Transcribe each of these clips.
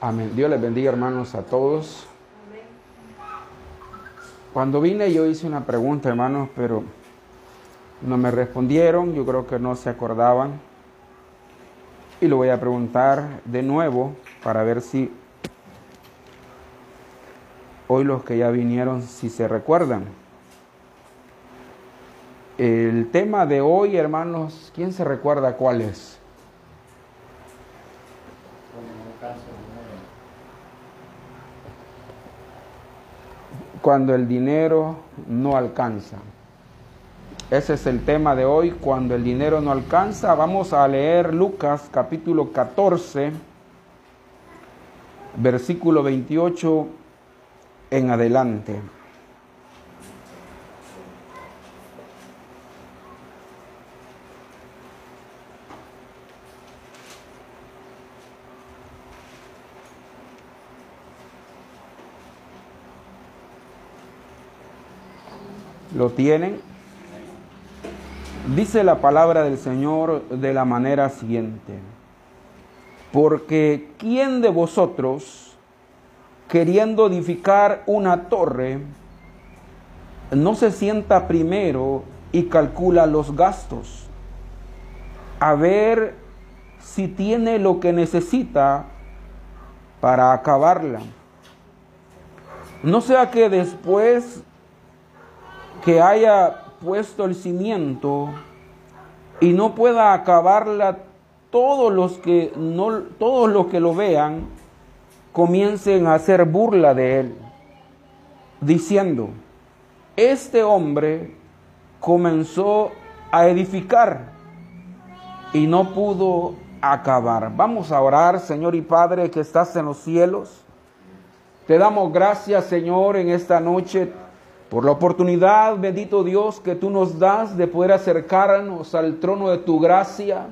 Amén. Dios les bendiga, hermanos, a todos. Cuando vine yo hice una pregunta, hermanos, pero no me respondieron. Yo creo que no se acordaban. Y lo voy a preguntar de nuevo para ver si hoy los que ya vinieron, si se recuerdan. El tema de hoy, hermanos, ¿quién se recuerda cuál es? Cuando el dinero no alcanza. Ese es el tema de hoy, cuando el dinero no alcanza. Vamos a leer Lucas capítulo 14, versículo 28 en adelante. ¿Lo tienen? Dice la palabra del Señor de la manera siguiente. Porque ¿quién de vosotros, queriendo edificar una torre, no se sienta primero y calcula los gastos? A ver si tiene lo que necesita para acabarla. No sea que después que haya puesto el cimiento y no pueda acabarla, todos los que no todos los que lo vean comiencen a hacer burla de él, diciendo: Este hombre comenzó a edificar y no pudo acabar. Vamos a orar, Señor y Padre que estás en los cielos. Te damos gracias, Señor, en esta noche por la oportunidad, bendito Dios, que tú nos das de poder acercarnos al trono de tu gracia.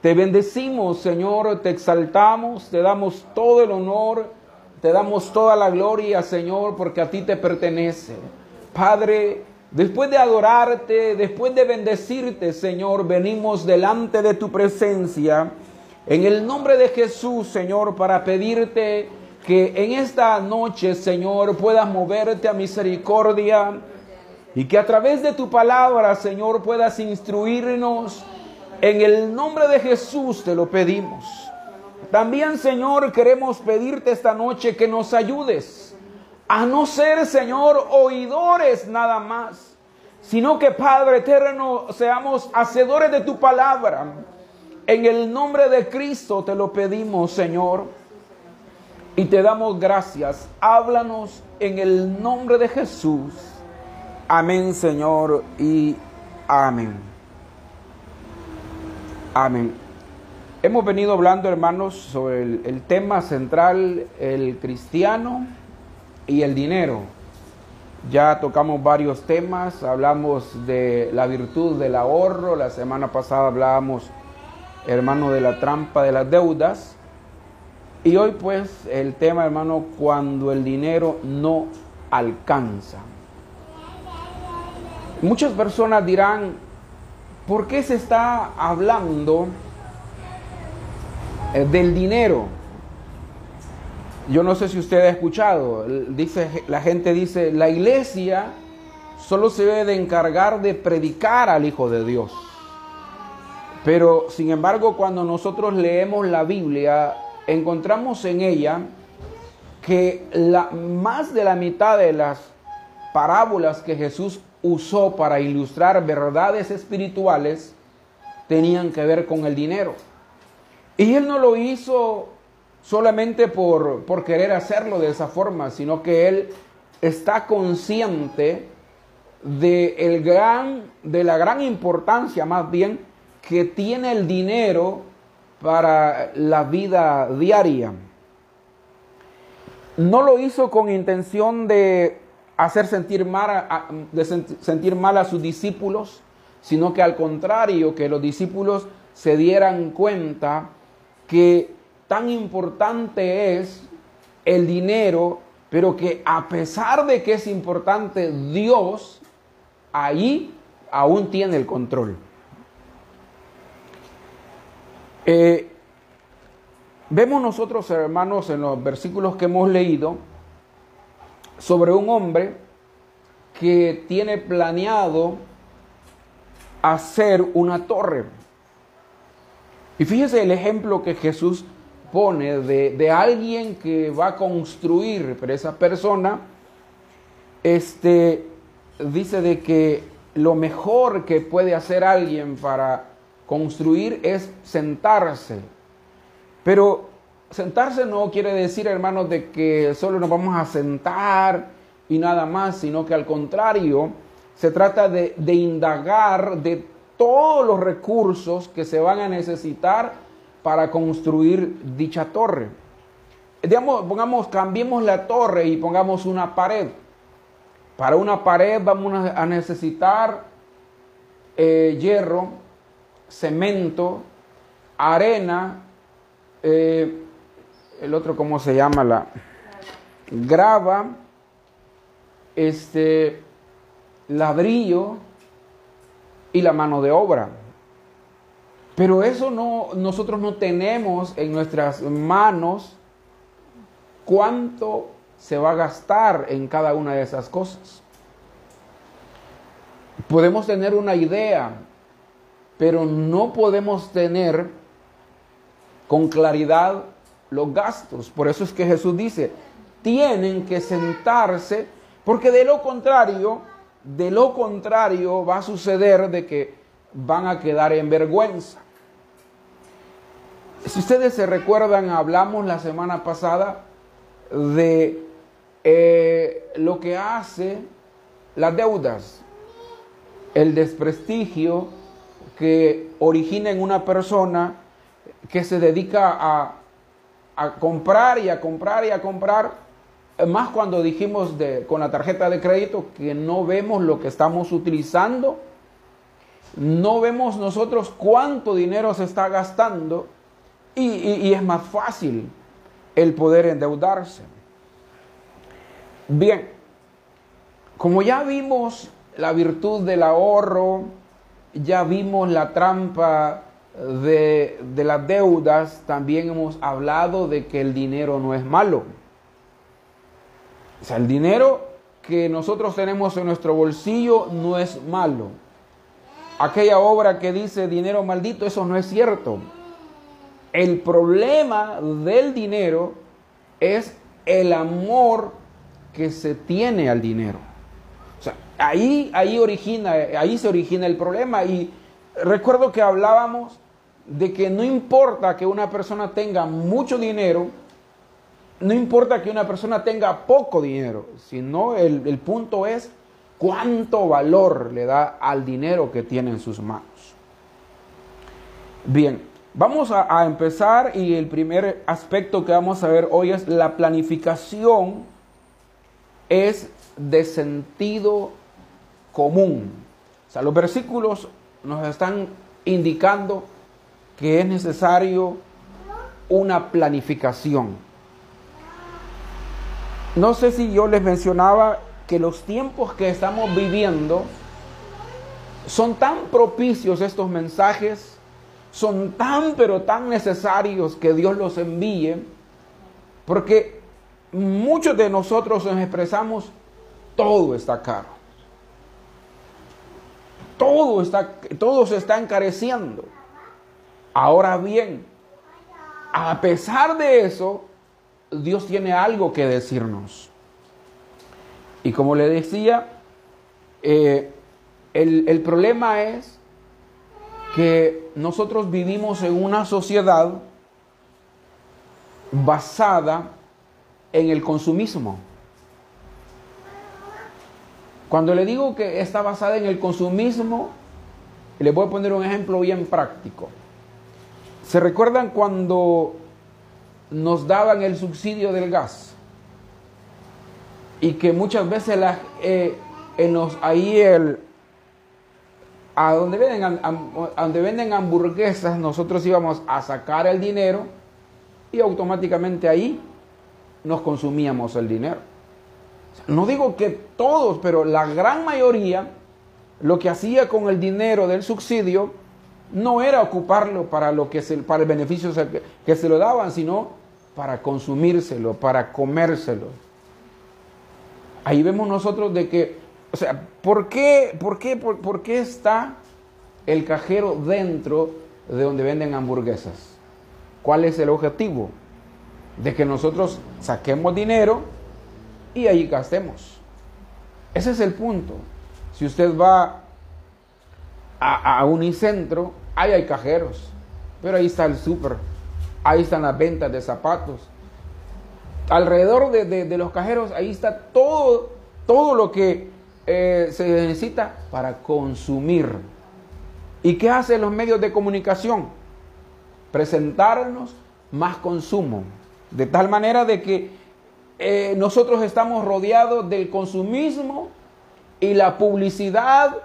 Te bendecimos, Señor, te exaltamos, te damos todo el honor, te damos toda la gloria, Señor, porque a ti te pertenece. Padre, después de adorarte, después de bendecirte, Señor, venimos delante de tu presencia. En el nombre de Jesús, Señor, para pedirte que en esta noche, Señor, puedas moverte a misericordia y que a través de tu palabra, Señor, puedas instruirnos. En el nombre de Jesús te lo pedimos. También, Señor, queremos pedirte esta noche que nos ayudes a no ser, Señor, oidores nada más, sino que, Padre eterno, seamos hacedores de tu palabra. En el nombre de Cristo te lo pedimos, Señor. Y te damos gracias. Háblanos en el nombre de Jesús. Amén, Señor, y amén. Amén. Hemos venido hablando, hermanos, sobre el, tema central, el cristiano y el dinero. Ya tocamos varios temas, hablamos de la virtud del ahorro, la semana pasada hablábamos, hermano, de la trampa de las deudas. Y hoy pues el tema, hermano, cuando el dinero no alcanza. Muchas personas dirán, ¿por qué se está hablando del dinero? Yo no sé si usted ha escuchado, dice, la gente dice, la iglesia solo se debe de encargar de predicar al Hijo de Dios. Pero sin embargo, cuando nosotros leemos la Biblia, encontramos en ella que la, más de la mitad de las parábolas que Jesús usó para ilustrar verdades espirituales tenían que ver con el dinero. Y él no lo hizo solamente por, por querer hacerlo de esa forma, sino que él está consciente de, el gran, de la gran importancia más bien que tiene el dinero para la vida diaria. No lo hizo con intención de hacer sentir mal a, sentir mal a sus discípulos, sino que al contrario, que los discípulos se dieran cuenta que tan importante es el dinero, pero que a pesar de que es importante, Dios ahí aún tiene el control. Eh, Vemos nosotros, hermanos, en los versículos que hemos leído, sobre un hombre que tiene planeado hacer una torre. Y fíjese el ejemplo que Jesús pone de, alguien que va a construir, pero esa persona este, dice de que lo mejor que puede hacer alguien para construir es sentarse. Pero sentarse no quiere decir, hermanos, de que solo nos vamos a sentar y nada más, sino que al contrario, se trata de, indagar de todos los recursos que se van a necesitar para construir dicha torre. Digamos, pongamos, cambiemos la torre y pongamos una pared. Para una pared vamos a necesitar eh, hierro, cemento, arena, eh, el otro, ¿cómo se llama? La grava, este, ladrillo y la mano de obra. Pero eso no, nosotros no tenemos en nuestras manos cuánto se va a gastar en cada una de esas cosas. Podemos tener una idea, pero no podemos tener con claridad los gastos. Por eso es que Jesús dice, tienen que sentarse, porque de lo contrario, de lo contrario va a suceder de que van a quedar en vergüenza. Si ustedes se recuerdan, hablamos la semana pasada de eh, lo que hace las deudas, el desprestigio que origina en una persona que se dedica a, a comprar y a comprar y a comprar más cuando dijimos de, con la tarjeta de crédito que no vemos lo que estamos utilizando, no vemos nosotros cuánto dinero se está gastando y es más fácil el poder endeudarse. Bien, como ya vimos la virtud del ahorro, ya vimos la trampa de, las deudas, también hemos hablado de que el dinero no es malo. O sea, el dinero que nosotros tenemos en nuestro bolsillo no es malo. Aquella obra que dice dinero maldito, eso no es cierto. El problema del dinero es el amor que se tiene al dinero. Ahí, ahí, origina, ahí se origina el problema. Y recuerdo que hablábamos de que no importa que una persona tenga mucho dinero, no importa que una persona tenga poco dinero, sino el, punto es cuánto valor le da al dinero que tiene en sus manos. Bien, vamos a, empezar y el primer aspecto que vamos a ver hoy es la planificación es de sentido común. O sea, los versículos nos están indicando que es necesario una planificación. No sé si yo les mencionaba que los tiempos que estamos viviendo son tan propicios estos mensajes, son tan pero tan necesarios que Dios los envíe, porque muchos de nosotros nos expresamos, todo está caro. Todo, está, todo se está encareciendo. Ahora bien, a pesar de eso, Dios tiene algo que decirnos. Y como le decía, eh, el, el problema es que nosotros vivimos en una sociedad basada en el consumismo. Cuando le digo que está basada en el consumismo, le voy a poner un ejemplo bien práctico. ¿Se recuerdan cuando nos daban el subsidio del gas y que muchas veces ahí a, donde venden hamburguesas nosotros íbamos a sacar el dinero y automáticamente ahí nos consumíamos el dinero. No digo que todos, pero la gran mayoría lo que hacía con el dinero del subsidio no era ocuparlo para, lo que se, para el beneficio que se lo daban, sino para consumírselo, para comérselo. Ahí vemos nosotros de que, o sea, ¿por qué, por qué, por qué está el cajero dentro de donde venden hamburguesas? ¿Cuál es el objetivo? De que nosotros saquemos dinero y ahí gastemos. Ese es el punto. Si usted va a, a Unicentro, ahí hay cajeros, pero ahí está el súper, ahí están las ventas de zapatos. Alrededor de, los cajeros, ahí está todo, todo lo que eh, se necesita para consumir. ¿Y qué hacen los medios de comunicación? Presentarnos más consumo. De tal manera de que eh, nosotros estamos rodeados del consumismo y la publicidad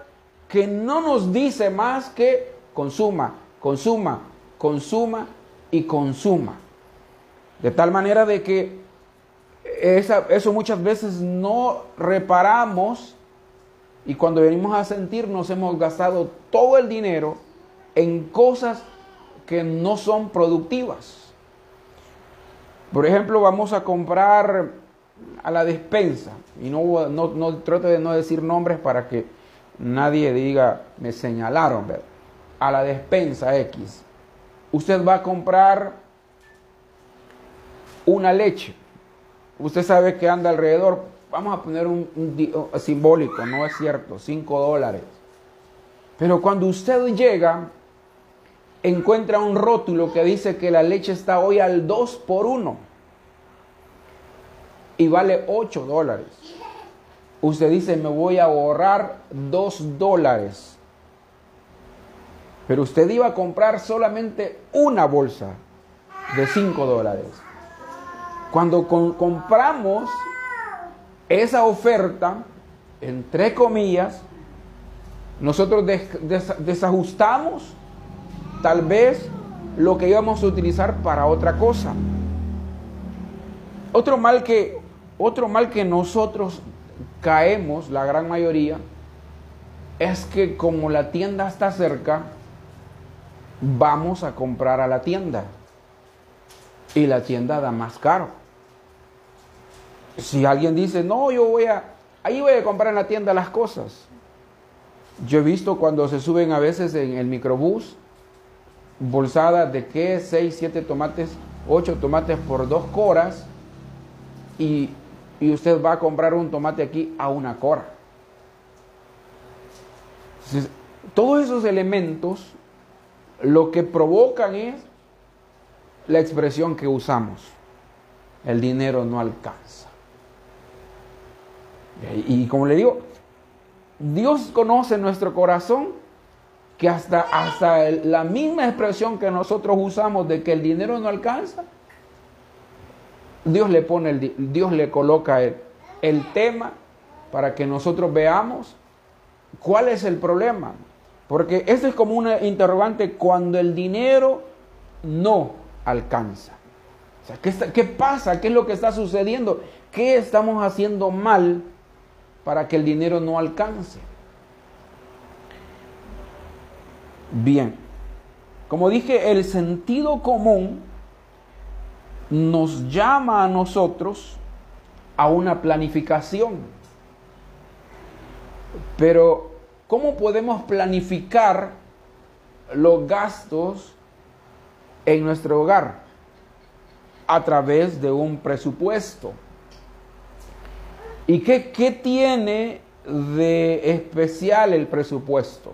que no nos dice más que consuma, consuma, consuma y consuma. De tal manera de que eso muchas veces no reparamos y cuando venimos a sentirnos hemos gastado todo el dinero en cosas que no son productivas. Por ejemplo, vamos a comprar a la despensa, y no, no, trato de no decir nombres para que nadie diga, me señalaron, a la despensa X. Usted va a comprar una leche. Usted sabe que anda alrededor, vamos a poner un, simbólico, no es cierto, 5 dólares. Pero cuando usted llega, encuentra un rótulo que dice que la leche está hoy al 2 por 1 y vale 8 dólares. Usted dice, me voy a ahorrar 2 dólares. Pero usted iba a comprar solamente una bolsa de 5 dólares. Cuando compramos esa oferta, entre comillas, nosotros desajustamos tal vez lo que íbamos a utilizar para otra cosa. Otro mal que, otro mal que nosotros caemos, la gran mayoría, es que como la tienda está cerca, vamos a comprar a la tienda. Y la tienda da más caro. Si alguien dice, no, yo voy a, ahí voy a comprar en la tienda las cosas. Yo he visto cuando se suben a veces en el microbús, bolsadas de qué, 6, 7 tomates, 8 tomates por dos coras, y, y usted va a comprar un tomate aquí a una cora. todos esos elementos lo que provocan es la expresión que usamos. El dinero no alcanza. Y, como le digo, Dios conoce nuestro corazón que hasta, hasta la misma expresión que nosotros usamos de que el dinero no alcanza, Dios le pone, Dios le coloca el, el tema para que nosotros veamos cuál es el problema. Porque esto es como una interrogante cuando el dinero no alcanza. ¿qué, ¿qué, pasa? ¿Qué es lo que está sucediendo? ¿Qué estamos haciendo mal para que el dinero no alcance? Bien, como dije, el sentido común nos llama a nosotros a una planificación. Pero ¿Cómo podemos planificar los gastos en nuestro hogar? A través de un presupuesto. ¿Y qué, qué tiene de especial el presupuesto?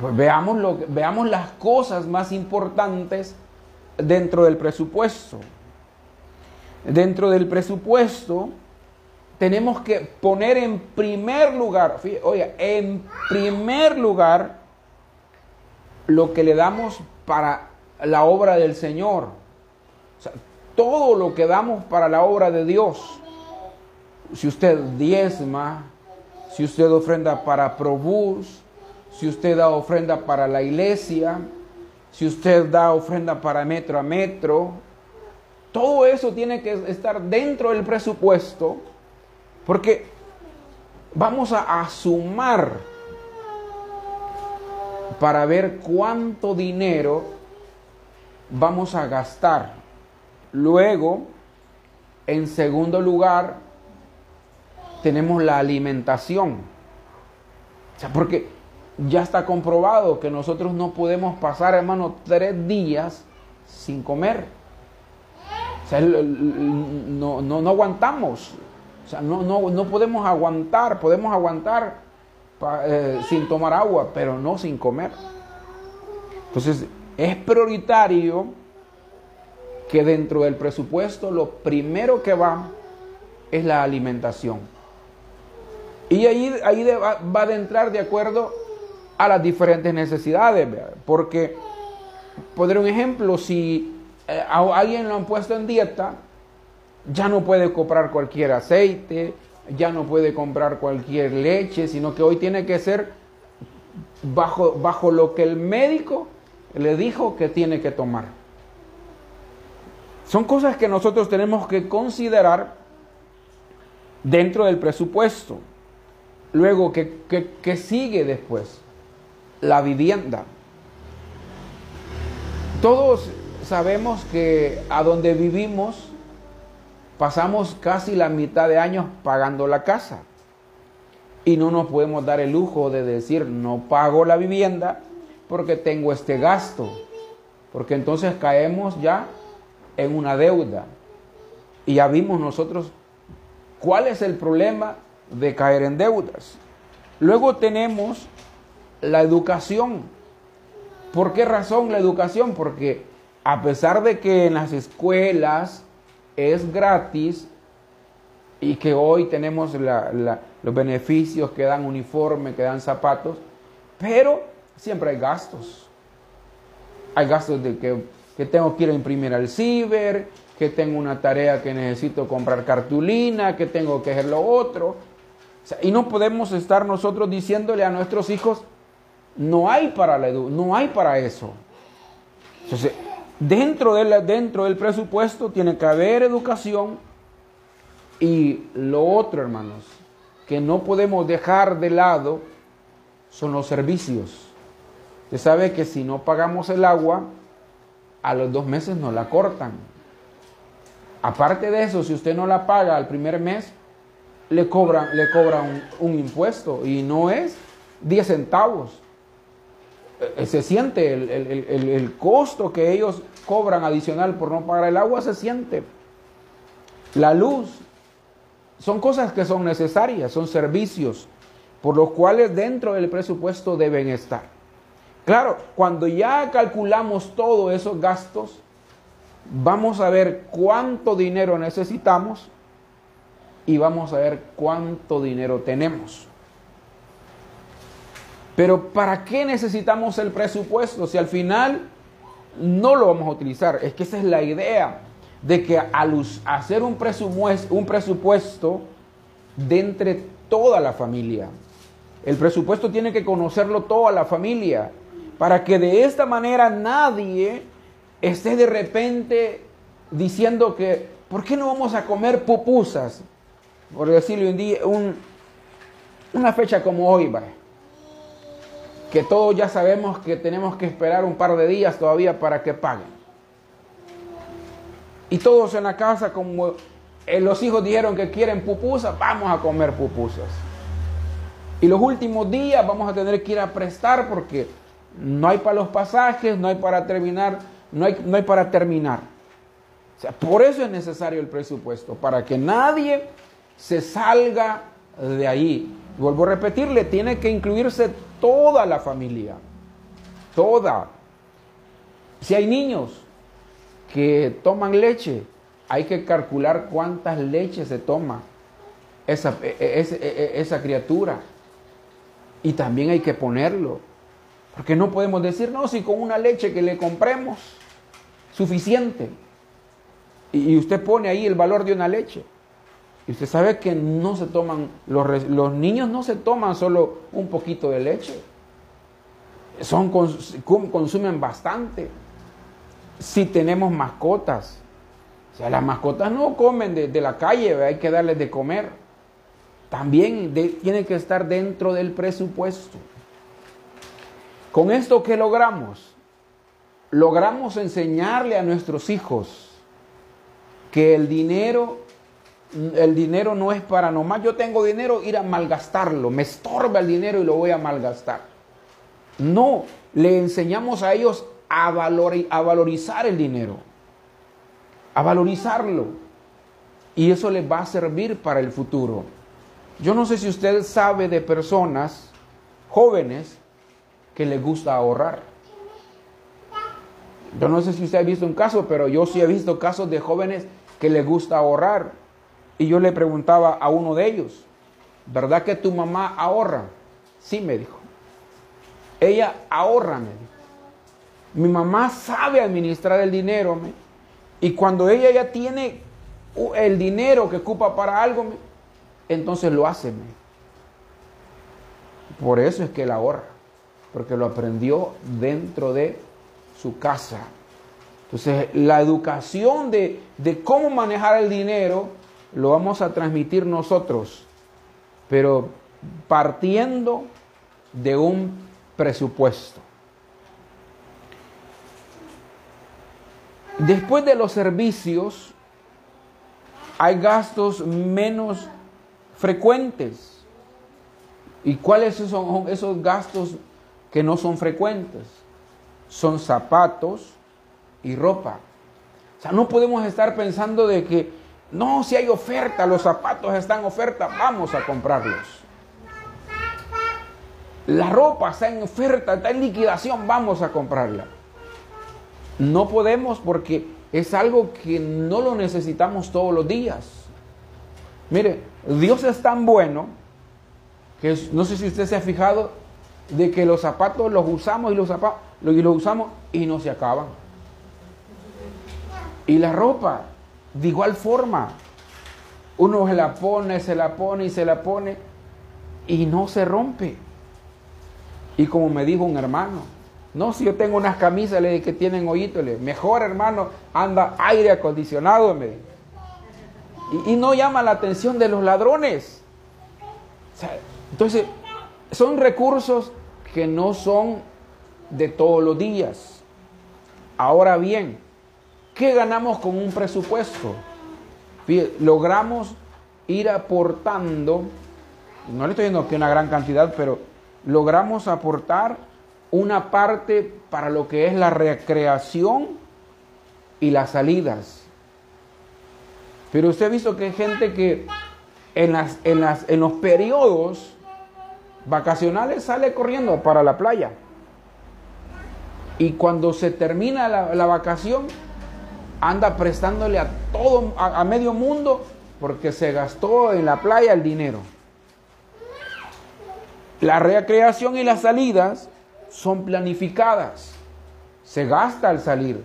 Pues veamos, veamos las cosas más importantes dentro del presupuesto. Dentro del presupuesto tenemos que poner en primer lugar, oiga, en primer lugar lo que le damos para la obra del Señor. Todo lo que damos para la obra de Dios. Si usted diezma, si usted ofrenda para Probus, si usted da ofrenda para la iglesia, si usted da ofrenda para metro a metro, todo eso tiene que estar dentro del presupuesto porque vamos a, sumar para ver cuánto dinero vamos a gastar. Luego, en segundo lugar, tenemos la alimentación. O sea, porque ya está comprobado que nosotros no podemos pasar, hermano, tres días sin comer. O sea, no, no, no aguantamos. O sea, no, no, no podemos aguantar, podemos aguantar eh, sin tomar agua, pero no sin comer. Entonces, es prioritario que dentro del presupuesto lo primero que va es la alimentación. Y ahí, ahí va, va a entrar de acuerdo a las diferentes necesidades, porque, por un ejemplo, si eh, a alguien lo han puesto en dieta, ya no puede comprar cualquier aceite, ya no puede comprar cualquier leche, sino que hoy tiene que ser bajo, bajo lo que el médico le dijo que tiene que tomar. Son cosas que nosotros tenemos que considerar dentro del presupuesto. Luego, ¿qué, sigue después? La vivienda. Todos sabemos que a donde vivimos pasamos casi la mitad de años pagando la casa. Y no nos podemos dar el lujo de decir, no pago la vivienda porque tengo este gasto. Porque entonces caemos ya en una deuda. Y ya vimos nosotros cuál es el problema de caer en deudas. Luego tenemos la educación. ¿Por qué razón la educación? Porque a pesar de que en las escuelas es gratis y que hoy tenemos los beneficios que dan uniforme, que dan zapatos, pero siempre hay gastos. Hay gastos de que, tengo que ir a imprimir al ciber, que tengo una tarea que necesito comprar cartulina, que tengo que hacer lo otro. y no podemos estar nosotros diciéndole a nuestros hijos, no hay para, la no hay para eso. Entonces, Dentro, de dentro del presupuesto tiene que haber educación y lo otro, hermanos, que no podemos dejar de lado son los servicios. Usted sabe que si no pagamos el agua, a los dos meses nos la cortan. Aparte de eso, si usted no la paga al primer mes, le cobran, le cobran un, un impuesto y no es 10 centavos. Eh, se siente el, costo que ellos cobran adicional por no pagar el agua, se siente. La luz, son cosas que son necesarias, son servicios por los cuales dentro del presupuesto deben estar. Claro, cuando ya calculamos todos esos gastos, vamos a ver cuánto dinero necesitamos y vamos a ver cuánto dinero tenemos. Pero ¿para qué necesitamos el presupuesto si al final no lo vamos a utilizar? Es que esa es la idea de que al hacer un presupuesto, de entre toda la familia, el presupuesto tiene que conocerlo toda la familia, para que de esta manera nadie esté de repente diciendo que, ¿por qué no vamos a comer pupusas? Por decirlo un día, una fecha como hoy, va que todos ya sabemos que tenemos que esperar un par de días todavía para que paguen. Y todos en la casa, como eh, los hijos dijeron que quieren pupusas, vamos a comer pupusas. Y los últimos días vamos a tener que ir a prestar porque no hay para los pasajes, no hay para terminar, no hay, no hay para terminar. O sea, por eso es necesario el presupuesto, para que nadie se salga de ahí. Vuelvo a repetirle, tiene que incluirse toda la familia, toda. Si hay niños que toman leche, hay que calcular cuántas leches se toma esa, e, e, e, esa, criatura. Y también hay que ponerlo. Porque no podemos decir, no, si con una leche que le compremos, suficiente. Y, usted pone ahí el valor de una leche. Y usted sabe que no se toman, los, los niños no se toman solo un poquito de leche. Son, consumen bastante. Si tenemos mascotas. O sea, las mascotas no comen de, la calle, hay que darles de comer. También tiene que estar dentro del presupuesto. Con esto, ¿qué logramos? Logramos enseñarle a nuestros hijos que el dinero, el dinero no es para nomás yo tengo dinero, ir a malgastarlo, me estorba el dinero y lo voy a malgastar. No, le enseñamos a ellos a, a valorizar el dinero, a valorizarlo. Y eso les va a servir para el futuro. Yo no sé si usted sabe de personas jóvenes que les gusta ahorrar. Yo no sé si usted ha visto un caso, pero yo sí he visto casos de jóvenes que les gusta ahorrar. Y yo le preguntaba a uno de ellos, ¿verdad que tu mamá ahorra? Sí, me dijo. Ella ahorra, me dijo. Mi mamá sabe administrar el dinero, me. y cuando ella ya tiene el dinero que ocupa para algo, me, entonces lo hace. Me. Por eso es que él ahorra, porque lo aprendió dentro de su casa. Entonces, la educación de, de cómo manejar el dinero lo vamos a transmitir nosotros, pero partiendo de un presupuesto. Después de los servicios, hay gastos menos frecuentes. ¿Y cuáles son esos gastos que no son frecuentes? Son zapatos y ropa. O sea, no podemos estar pensando de que, no, si hay oferta, los zapatos están en oferta, vamos a comprarlos. La ropa está en oferta, está en liquidación, vamos a comprarla. No podemos porque es algo que no lo necesitamos todos los días. Mire, Dios es tan bueno que no sé si usted se ha fijado de que los zapatos los usamos y los zapatos y los usamos y no se acaban. Y la ropa, de igual forma, uno se la pone, se la pone y se la pone y no se rompe. Y como me dijo un hermano, no, si yo tengo unas camisas le, que tienen hoyitos, mejor hermano, anda aire acondicionado, me y, y, no llama la atención de los ladrones. entonces, son recursos que no son de todos los días. Ahora bien, ¿qué ganamos con un presupuesto? Logramos ir aportando, no le estoy diciendo que una gran cantidad, pero logramos aportar una parte para lo que es la recreación y las salidas. Pero usted ha visto que hay gente que en, los periodos vacacionales sale corriendo para la playa. Y cuando se termina la, vacación, anda prestándole a todo, a medio mundo, porque se gastó en la playa el dinero. La recreación y las salidas son planificadas. Se gasta al salir.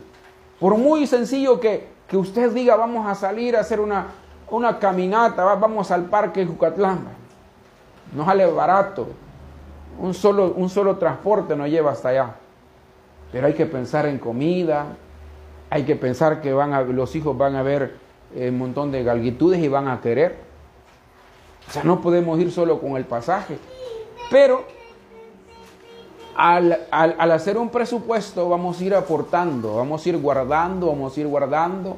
Por muy sencillo que, usted diga, vamos a salir a hacer una, una caminata, vamos al parque de Jucatlán. No sale barato. Un solo, un solo transporte nos lleva hasta allá. Pero hay que pensar en comida, hay que pensar que van a, los hijos van a ver eh, un montón de galguitudes y van a querer. O sea, no podemos ir solo con el pasaje. Pero al, hacer un presupuesto vamos a ir aportando, vamos a ir guardando, vamos a ir guardando.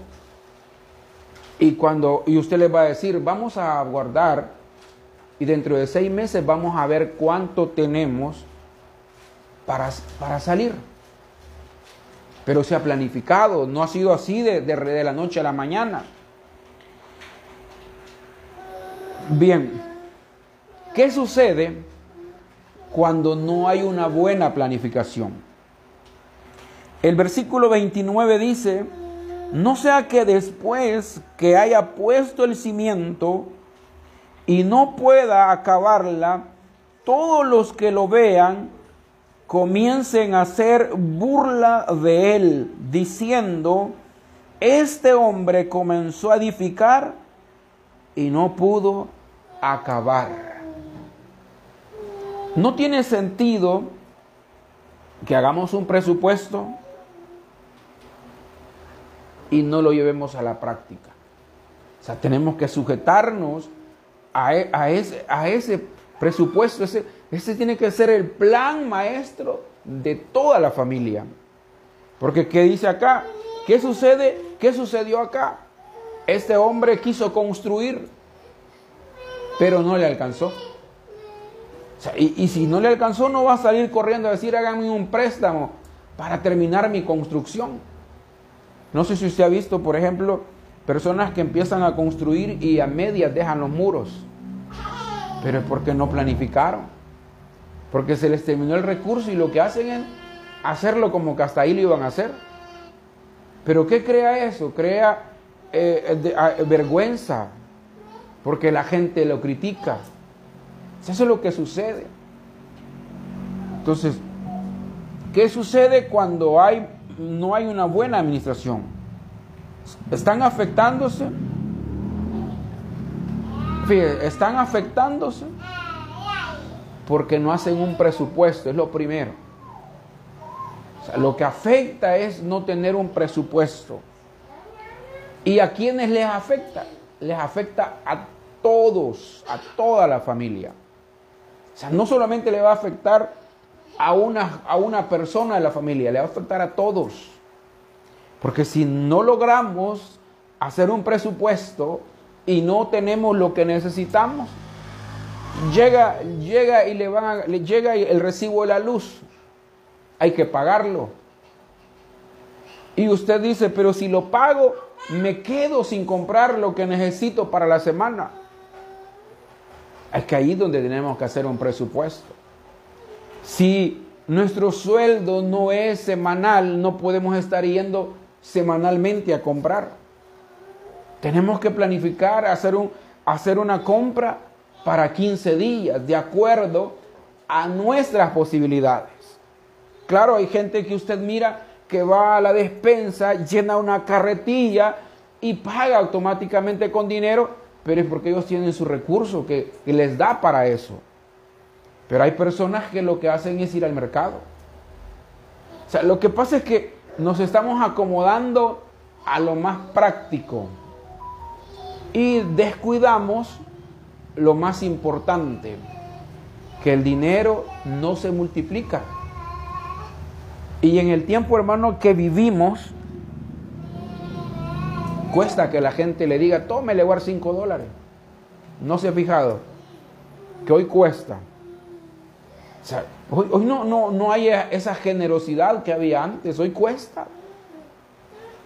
Y cuando, y usted le va a decir, vamos a guardar y dentro de seis meses vamos a ver cuánto tenemos para, para salir. Pero se ha planificado, no ha sido así de, de la noche a la mañana. Bien, ¿qué sucede? cuando no hay una buena planificación. El versículo 29 dice, no sea que después que haya puesto el cimiento y no pueda acabarla, todos los que lo vean comiencen a hacer burla de él, diciendo, este hombre comenzó a edificar y no pudo acabar. No tiene sentido que hagamos un presupuesto y no lo llevemos a la práctica. O sea, tenemos que sujetarnos a, e, ese, a ese, presupuesto. Ese, tiene que ser el plan maestro de toda la familia. Porque ¿qué dice acá? ¿Qué sucede? ¿Qué sucedió acá? Este hombre quiso construir, pero no le alcanzó. y, y, si no le alcanzó, no va a salir corriendo a decir, háganme un préstamo para terminar mi construcción. No sé si usted ha visto, por ejemplo, personas que empiezan a construir y a medias dejan los muros. Pero es porque no planificaron. Porque se les terminó el recurso y lo que hacen es hacerlo como que hasta ahí lo iban a hacer. Pero ¿qué crea eso? Crea eh, ah, vergüenza. Porque la gente lo critica. Eso es lo que sucede. Entonces, ¿qué sucede cuando hay, no hay una buena administración? están afectándose. Están afectándose porque no hacen un presupuesto, es lo primero. lo que afecta es no tener un presupuesto. ¿Y a quienes les afecta? Les afecta a todos, a toda la familia. O sea, no solamente le va a afectar a una, a una persona de la familia, le va a afectar a todos. Porque si no logramos hacer un presupuesto y no tenemos lo que necesitamos, llega, llega y le llega el recibo de la luz. Hay que pagarlo. Y usted dice, pero si lo pago, me quedo sin comprar lo que necesito para la semana. Es que ahí es donde tenemos que hacer un presupuesto. Si nuestro sueldo no es semanal, no podemos estar yendo semanalmente a comprar. Tenemos que planificar, hacer, un, hacer una compra para 15 días, de acuerdo a nuestras posibilidades. Claro, hay gente que usted mira que va a la despensa, llena una carretilla y paga automáticamente con dinero, pero es porque ellos tienen su recurso que, que les da para eso. Pero hay personas que lo que hacen es ir al mercado. O sea, lo que pasa es que nos estamos acomodando a lo más práctico y descuidamos lo más importante, que el dinero no se multiplica. Y en el tiempo, hermano, que vivimos, cuesta que la gente le diga, tome, le voy a dar 5 dólares. No se ha fijado que hoy cuesta. O sea, Hoy, no, no, no hay esa generosidad que había antes, hoy cuesta.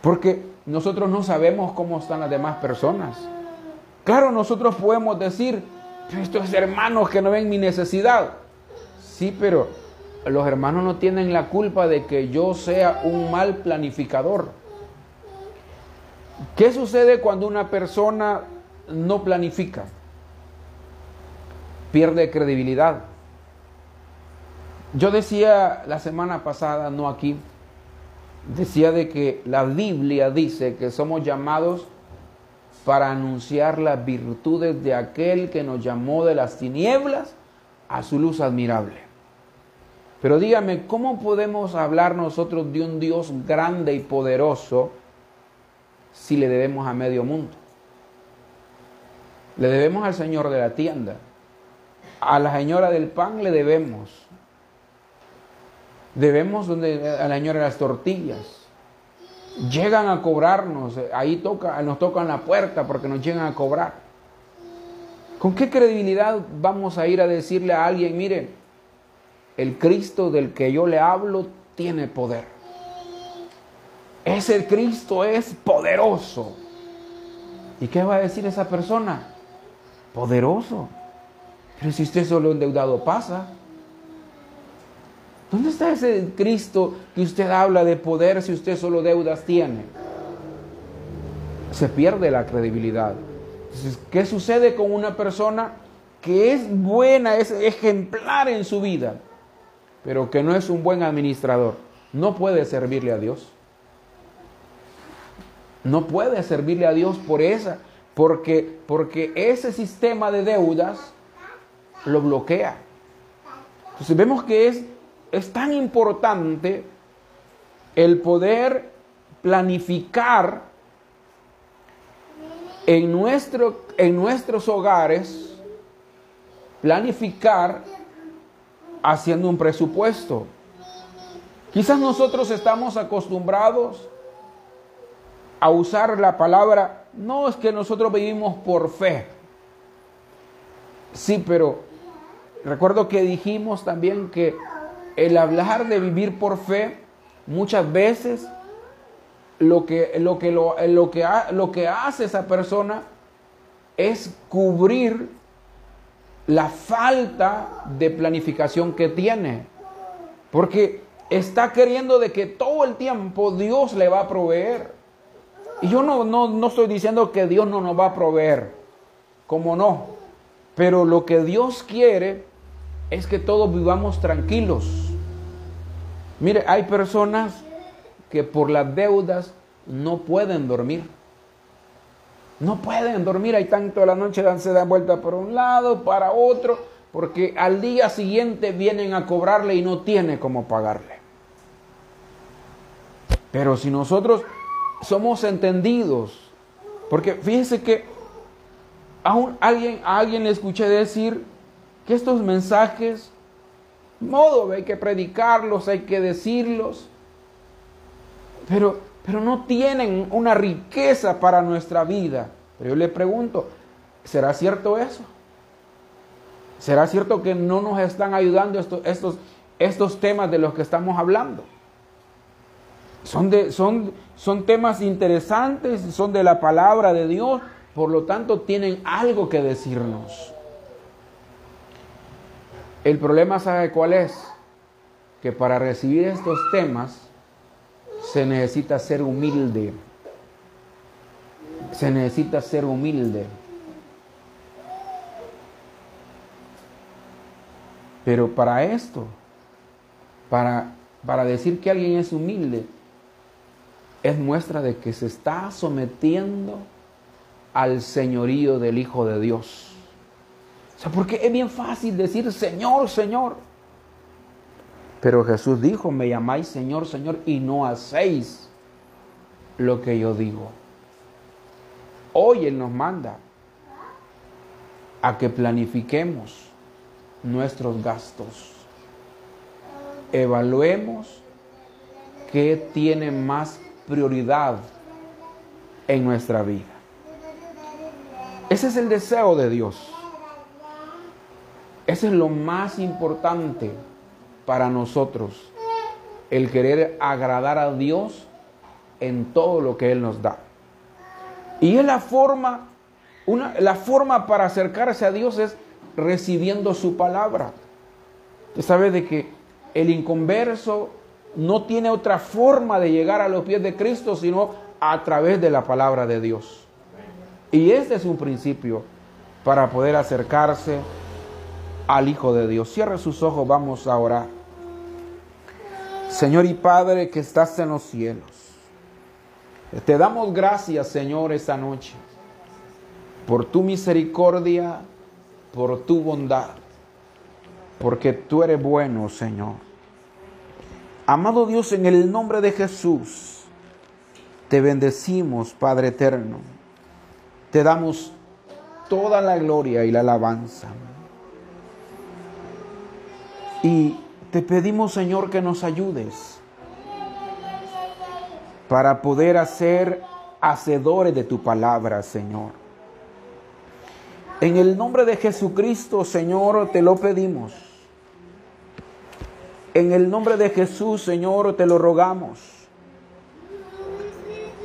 Porque nosotros no sabemos cómo están las demás personas. Claro, nosotros podemos decir, estos hermanos que no ven mi necesidad. Sí, pero los hermanos no tienen la culpa de que yo sea un mal planificador. ¿Qué sucede cuando una persona no planifica? Pierde credibilidad. Yo decía la semana pasada, no aquí, decía de que la Biblia dice que somos llamados para anunciar las virtudes de aquel que nos llamó de las tinieblas a su luz admirable. Pero dígame, ¿cómo podemos hablar nosotros de un Dios grande y poderoso si le debemos a medio mundo? Le debemos al Señor de la tienda, a la señora del pan le debemos, Debemos donde a la señora las tortillas. Llegan a cobrarnos, ahí toca, nos tocan la puerta porque nos llegan a cobrar. ¿Con qué credibilidad vamos a ir a decirle a alguien, mire, el Cristo del que yo le hablo tiene poder? Ese Cristo es poderoso. ¿Y qué va a decir esa persona? Poderoso. Pero si usted solo endeudado pasa, ¿Dónde está ese Cristo que usted habla de poder si usted solo deudas tiene? Se pierde la credibilidad. ¿qué sucede con una persona que es buena, es ejemplar en su vida, pero que no es un buen administrador? No puede servirle a Dios. No puede servirle a Dios por esa, porque, porque ese sistema de deudas lo bloquea. Entonces vemos que es es tan importante el poder planificar en, nuestro, en nuestros hogares, planificar haciendo un presupuesto. Quizás nosotros estamos acostumbrados a usar la palabra, no es que nosotros vivimos por fe. Sí, pero recuerdo que dijimos también que el hablar de vivir por fe muchas veces lo que, lo que, lo, lo que, lo que hace esa persona es cubrir la falta de planificación que tiene. Porque está queriendo de que todo el tiempo Dios le va a proveer. Y yo no, no, no estoy diciendo que Dios no nos va a proveer, como no. Pero lo que Dios quiere es que todos vivamos tranquilos. Mire, hay personas que por las deudas no pueden dormir. No pueden dormir, hay tanto la noche se dan vuelta por un lado, para otro, porque al día siguiente vienen a cobrarle y no tiene cómo pagarle. Pero si nosotros somos entendidos, porque fíjense que a, alguien, a alguien le escuché decir que estos mensajes, modo, hay que predicarlos, hay que decirlos, pero, pero no tienen una riqueza para nuestra vida. Pero yo le pregunto, ¿será cierto eso? ¿Será cierto que no nos están ayudando estos, estos, estos temas de los que estamos hablando? Son, de, son, son temas interesantes, son de la palabra de Dios, por lo tanto tienen algo que decirnos. El problema, ¿sabe cuál es? Que para recibir estos temas se necesita ser humilde. Se necesita ser humilde. Pero para esto, para, para decir que alguien es humilde, es muestra de que se está sometiendo al señorío del Hijo de Dios. O sea, porque es bien fácil decir Señor, Señor. Pero Jesús dijo, me llamáis Señor, Señor, y no hacéis lo que yo digo. Hoy Él nos manda a que planifiquemos nuestros gastos. Evaluemos qué tiene más prioridad en nuestra vida. Ese es el deseo de Dios. Ese es lo más importante para nosotros, el querer agradar a Dios en todo lo que Él nos da. Y es la forma, una, la forma para acercarse a Dios es recibiendo su palabra. Usted sabe de que el inconverso no tiene otra forma de llegar a los pies de Cristo sino a través de la palabra de Dios. Y este es un principio para poder acercarse al Hijo de Dios. Cierre sus ojos, vamos a orar. Señor y Padre que estás en los cielos, te damos gracias, Señor, esta noche, por tu misericordia, por tu bondad, porque tú eres bueno, Señor. Amado Dios, en el nombre de Jesús, te bendecimos, Padre eterno. Te damos toda la gloria y la alabanza. Y te pedimos, Señor, que nos ayudes para poder hacer hacedores de tu palabra, Señor. En el nombre de Jesucristo, Señor, te lo pedimos. En el nombre de Jesús, Señor, te lo rogamos.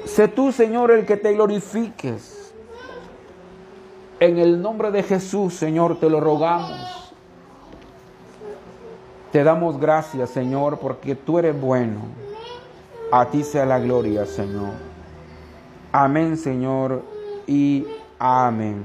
Sé tú, Señor, el que te glorifiques. En el nombre de Jesús, Señor, te lo rogamos. Te damos gracias, Señor, porque tú eres bueno. A ti sea la gloria, Señor. Amén, Señor, y amén.